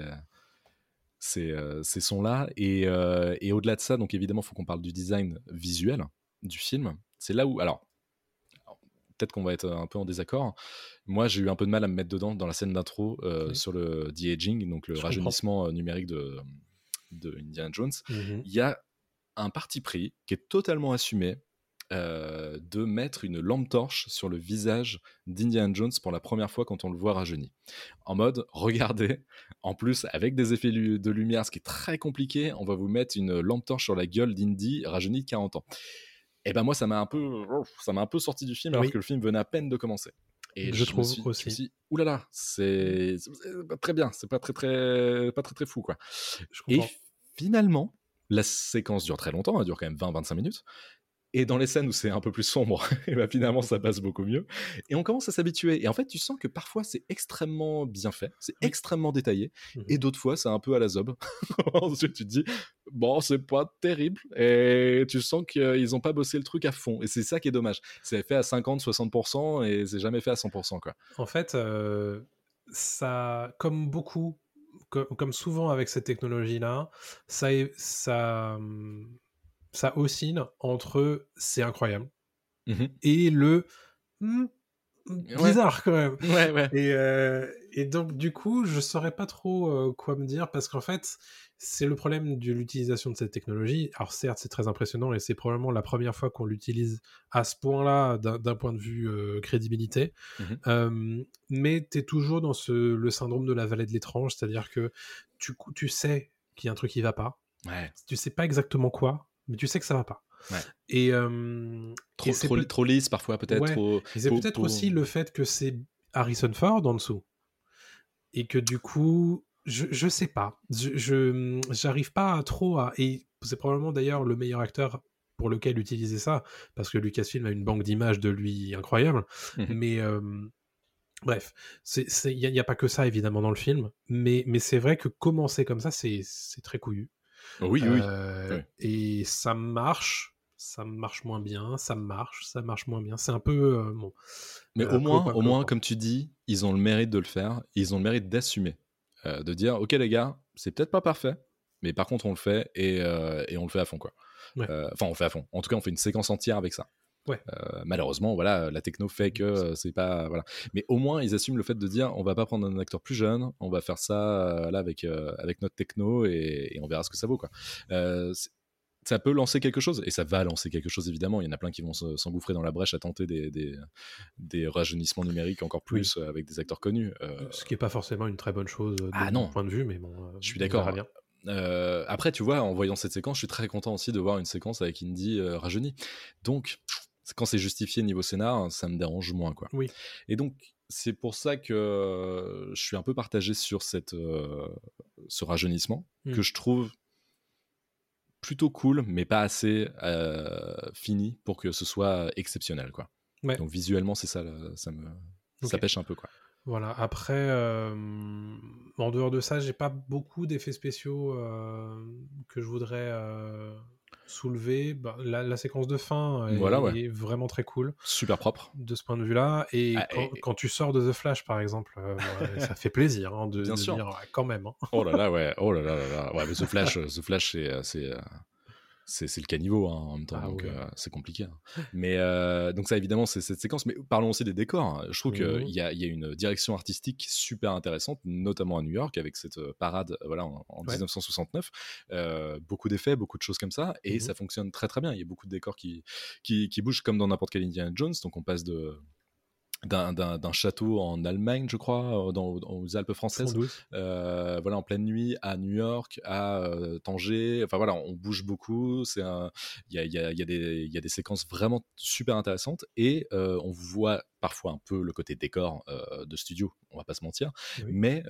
ces, euh, ces sons-là. Et, euh, et au-delà de ça, donc évidemment, il faut qu'on parle du design visuel du film. C'est là où. Alors, peut-être qu'on va être un peu en désaccord. Moi, j'ai eu un peu de mal à me mettre dedans dans la scène d'intro euh, sur le de-aging, donc le Je rajeunissement numérique de, de Indiana Jones Mhm. il y a un parti pris qui est totalement assumé euh, de mettre une lampe torche sur le visage d'Indiana Jones pour la première fois quand on le voit rajeuni. En mode, regardez, en plus avec des effets de lumière, ce qui est très compliqué, on va vous mettre une lampe torche sur la gueule d'Indy rajeuni de 40 ans. Et ben moi, ça m'a un peu, ça m'a un peu sorti du film alors Oui. que le film venait à peine de commencer. Et Je me trouve suis- aussi. Je me suis oulala, c'est pas très bien, c'est pas très très pas très très fou quoi. Je Et finalement, la séquence dure très longtemps, elle dure quand même 20-25 minutes. Et dans les scènes où c'est un peu plus sombre, et ben finalement ça passe beaucoup mieux. Et on commence à s'habituer. Et en fait, tu sens que parfois c'est extrêmement bien fait, c'est Oui. extrêmement détaillé. Mhm. Et d'autres fois c'est un peu à la zob. Ensuite tu te dis, bon, c'est pas terrible. Et tu sens qu'ils n'ont pas bossé le truc à fond. Et c'est ça qui est dommage. C'est fait à 50-60% et c'est jamais fait à 100%. Quoi. En fait, euh, ça, comme beaucoup, co- comme, souvent avec cette technologie-là, ça, ça, hum, ça oscille entre c'est incroyable Mhm. et le hmm, bizarre quand même. Ouais, ouais. Et, euh, et donc, du coup, je saurais pas trop euh, quoi me dire parce qu'en fait, c'est le problème de l'utilisation de cette technologie. Alors, certes, c'est très impressionnant et c'est probablement la première fois qu'on l'utilise à ce point-là d'un point de vue euh, crédibilité. Euh, mais tu es toujours dans ce, le syndrome de la vallée de l'étrange, c'est-à-dire que tu, tu sais qu'il y a un truc qui va pas. Tu sais pas exactement quoi, mais tu sais que ça va pas. Ouais. Et, euh, Trop, et c'est trop, peut- trop lisse parfois, peut-être. Ouais. trop- et c'est peut-être pour- aussi le fait que c'est Harrison Ford en dessous. Et que du coup, je, je sais pas. Je, j'arrive pas à trop à. Et c'est probablement d'ailleurs le meilleur acteur pour lequel utiliser ça, parce que Lucasfilm a une banque d'images de lui incroyable. Mhm. Mais euh, bref, il n'y a, pas que ça évidemment dans le film, mais, mais c'est vrai que commencer comme ça, c'est c'est très couillu. Oui, oui. Euh, Ouais. Et ça marche, ça marche moins bien, ça marche, ça marche moins bien. C'est un peu euh, bon. Mais euh, au moins, au moins, comme tu dis, ils ont le mérite de le faire. Ils ont le mérite d'assumer, de dire, ok les gars, c'est peut-être pas parfait, mais par contre on le fait et, et on le fait à fond quoi. Ouais. Enfin, on le fait à fond. En tout cas, on fait une séquence entière avec ça. Ouais. Euh, malheureusement, voilà, la techno fait que euh, c'est pas voilà. Mais au moins, ils assument le fait de dire, on va pas prendre un acteur plus jeune, on va faire ça euh, là avec avec notre techno et, et on verra ce que ça vaut quoi. Ça peut lancer quelque chose, et ça va lancer quelque chose évidemment. Il y en a plein qui vont se- s'engouffrer dans la brèche à tenter des, des, des rajeunissements numériques encore plus avec des acteurs connus. Ce qui est pas forcément une très bonne chose de Ah mon non. point de vue, mais bon. Je suis d'accord. après, tu vois, en voyant cette séquence, je suis très content aussi de voir une séquence avec Indy euh, rajeuni. Donc, quand c'est justifié niveau scénar, ça me dérange moins, quoi. Oui. Et donc, c'est pour ça que euh, je suis un peu partagé sur cette, euh, ce rajeunissement, Mm. que je trouve plutôt cool, mais pas assez euh, fini pour que ce soit exceptionnel, quoi. Ouais. Donc, visuellement, c'est ça, ça me... Ça Ok. pêche un peu, quoi. Voilà. Après, euh, en dehors de ça, j'ai pas beaucoup d'effets spéciaux que je voudrais soulever. Bah, la, la séquence de fin est, Voilà, ouais. est vraiment très cool Super propre. de ce point de vue-là. Et, Ah, quand, et- quand tu sors de The Flash, par exemple, euh, ça fait plaisir hein, de, Bien de sûr. dire quand même. hein. Oh là là, ouais. Oh là là là là. Ouais, mais The Flash, euh, The Flash, c'est, euh, c'est, le caniveau hein, en même temps, Ah donc ouais. euh, c'est compliqué. hein. Mais euh, donc ça évidemment c'est cette séquence. Mais parlons aussi des décors. hein. Je trouve qu'il y a, il y a une direction artistique super intéressante, notamment à New York avec cette euh, parade voilà en, en Ouais. 1969. Euh, beaucoup d'effets, beaucoup de choses comme ça, et Mhm. ça fonctionne très très bien. Il y a beaucoup de décors qui qui, qui bougent comme dans n'importe quel Indiana Jones. Donc on passe de d'un- château en Allemagne, je crois, euh, dans, aux Alpes françaises, 112. euh, voilà, en pleine nuit à New York, à euh, Tanger. Enfin voilà, on bouge beaucoup. C'est il y a, y, a, y, a y a des séquences vraiment super intéressantes et euh, on voit parfois un peu le côté décor euh, de studio. On va pas se mentir, Oui. mais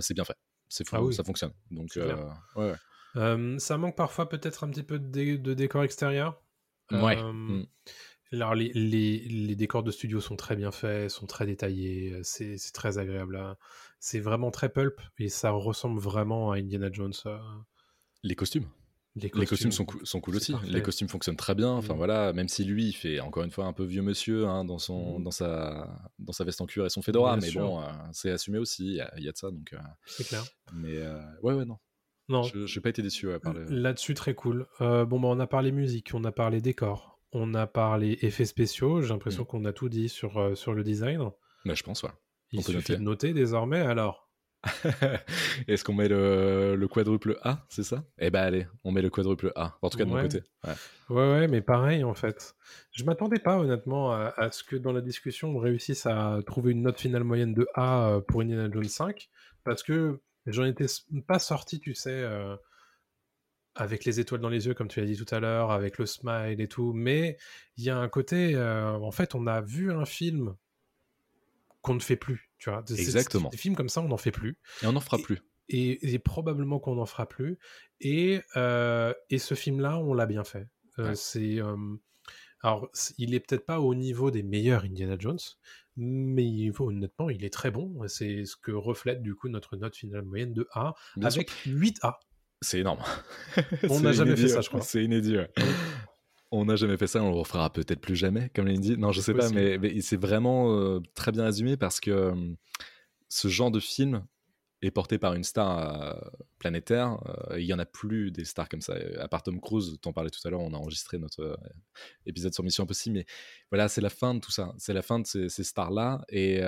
c'est bien fait. C'est Ah oui. ça fonctionne. Donc ouais, ouais. Ça manque parfois peut-être un petit peu de, dé- de décor extérieur. Ouais. Mm. Alors, les, les- les décors de studio sont très bien faits, sont très détaillés, euh, c'est très agréable. C'est vraiment très pulp et ça ressemble vraiment à Indiana Jones. euh, Les costumes. les Les costumes sont, sont cool aussi. parfait. Les costumes fonctionnent très bien. Enfin Mm. voilà, même si lui, il fait encore une fois un peu vieux monsieur hein, dans son, Mm. dans sa, dans sa veste en cuir et son fedora, Bien mais sûr. bon, euh, c'est assumé aussi. Il y, a- il y a de ça, donc. euh, C'est clair. mais ouais, ouais, non. Non, Je j'ai pas été déçu ouais, par le. Là-dessus, très cool. Euh, bon, bah, on a parlé musique, on a parlé décor, on a parlé effets spéciaux. J'ai l'impression Mm. qu'on a tout dit sur, euh, sur le design. Mais je pense, ouais. Il On peut suffit noter. de noter désormais. Alors, Est-ce qu'on met le, le quadruple A, c'est ça? Eh ben allez, on met le quadruple A. En tout cas de mon côté. Ouais. ouais, ouais, mais pareil en fait. Je m'attendais pas honnêtement à, à ce que dans la discussion on réussisse à trouver une note finale moyenne de A euh, pour Indiana Jones 5 parce que j'en étais pas sorti, tu sais. euh, avec les étoiles dans les yeux, comme tu l'as dit tout à l'heure, avec le smile et tout, mais il y a un côté, euh, en fait, on a vu un film qu'on ne fait plus, tu vois. Exactement. Des films comme ça, on n'en fait plus. Et on n'en fera plus. Et, et probablement qu'on n'en fera plus. Et, euh, et ce film-là, on l'a bien fait. Euh, Ouais. C'est alors, il est peut-être pas au niveau des meilleurs Indiana Jones, mais honnêtement, il est très bon. C'est ce que reflète du coup notre note finale moyenne de A Bien sûr. avec 8 A. C'est énorme. On n'a jamais fait ça, je crois. C'est inédit. ouais. On n'a jamais fait ça, on le refera peut-être plus jamais, comme l'a dit. Non, je sais pas, mais, mais c'est vraiment euh, très bien résumé parce que euh, ce genre de film est porté par une star euh, planétaire. Il y en a plus des stars comme ça. À part Tom Cruise, t'en parlais tout à l'heure, on a enregistré notre épisode sur Mission Impossible, mais voilà, c'est la fin de tout ça. C'est la fin de ces, ces stars-là, et,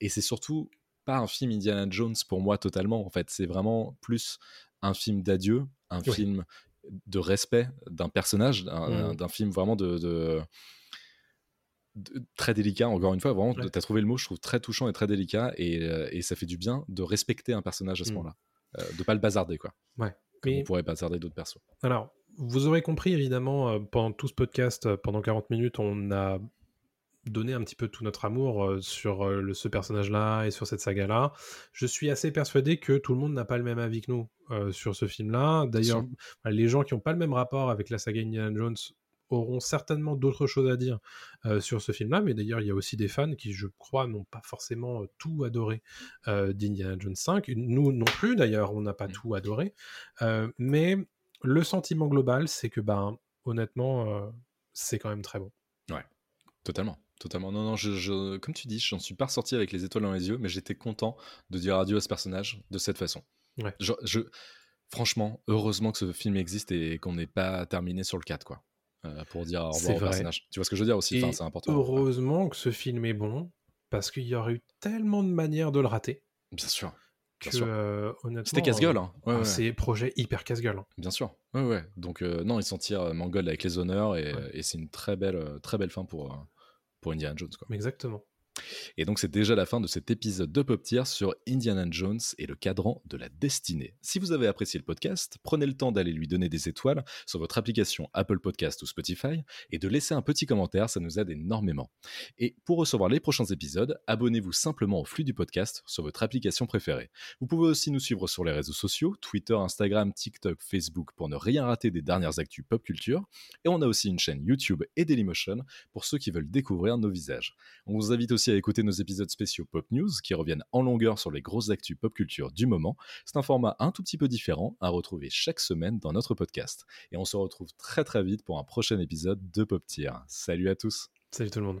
et c'est surtout pas un film Indiana Jones pour moi totalement. En fait, c'est vraiment plus un film d'adieu, un Oui. film de respect d'un personnage, d'un d'un film vraiment de, de- de- très délicat. Encore une fois, vraiment, Ouais. tu as trouvé le mot, je trouve très touchant et très délicat, et, euh, et ça fait du bien de respecter un personnage à ce Mhm. moment-là, euh, de pas le bazarder quoi. Ouais. Comme Mais- on pourrait bazarder d'autres persos. Alors, vous aurez compris, évidemment, euh, pendant tout ce podcast, euh, pendant 40 minutes, on a donné un petit peu tout notre amour euh, sur euh, le- ce personnage-là et sur cette saga-là. Je suis assez persuadé que tout le monde n'a pas le même avis que nous euh, sur ce film-là. D'ailleurs, les gens qui n'ont pas le même rapport avec la saga Indiana Jones auront certainement d'autres choses à dire euh, sur ce film-là, mais d'ailleurs il y a aussi des fans qui, je crois, n'ont pas forcément tout adoré euh, d'Indiana Jones 5. Nous non plus, d'ailleurs, on n'a pas Mm. tout adoré. Mais le sentiment global, c'est que, ben, honnêtement, c'est quand même très bon. Totalement. Totalement. Non, non, je, je- comme tu dis, j'en suis pas ressorti avec les étoiles dans les yeux, mais j'étais content de dire adieu à ce personnage de cette façon. Ouais. Je, je- franchement, heureusement que ce film existe et qu'on n'est pas terminé sur le 4, quoi. euh, pour dire au revoir au personnage. Tu vois ce que je veux dire aussi? Enfin, c'est important. heureusement que ce film est bon, parce qu'il y aurait eu tellement de manières de le rater Bien sûr. Euh. C'était casse-gueule. hein. Ouais, ouais, C'est projet hyper casse-gueule. hein. Bien sûr. Ouais, ouais. Donc, euh, non, il s'en tire euh, Mangold avec les honneurs et, et c'est une très belle, euh, très belle fin pour, euh, pour Indiana Jones, quoi. Exactement. Et donc c'est déjà la fin de cet épisode de Pop Tier sur Indiana Jones et le cadran de la destinée. Si vous avez apprécié le podcast, prenez le temps d'aller lui donner des étoiles sur votre application Apple Podcast ou Spotify et de laisser un petit commentaire, ça nous aide énormément. Et pour recevoir les prochains épisodes, abonnez-vous simplement au flux du podcast sur votre application préférée. Vous pouvez aussi nous suivre sur les réseaux sociaux, Twitter, Instagram, TikTok, Facebook pour ne rien rater des dernières actus pop culture. Et on a aussi une chaîne YouTube et Dailymotion pour ceux qui veulent découvrir nos visages. On vous invite aussi à écouter nos épisodes spéciaux Pop News qui reviennent en longueur sur les grosses actus pop culture du moment. C'est un format un tout petit peu différent à retrouver chaque semaine dans notre podcast. Et on se retrouve très très vite pour un prochain épisode de Pop Tier. Salut à tous Salut tout le monde.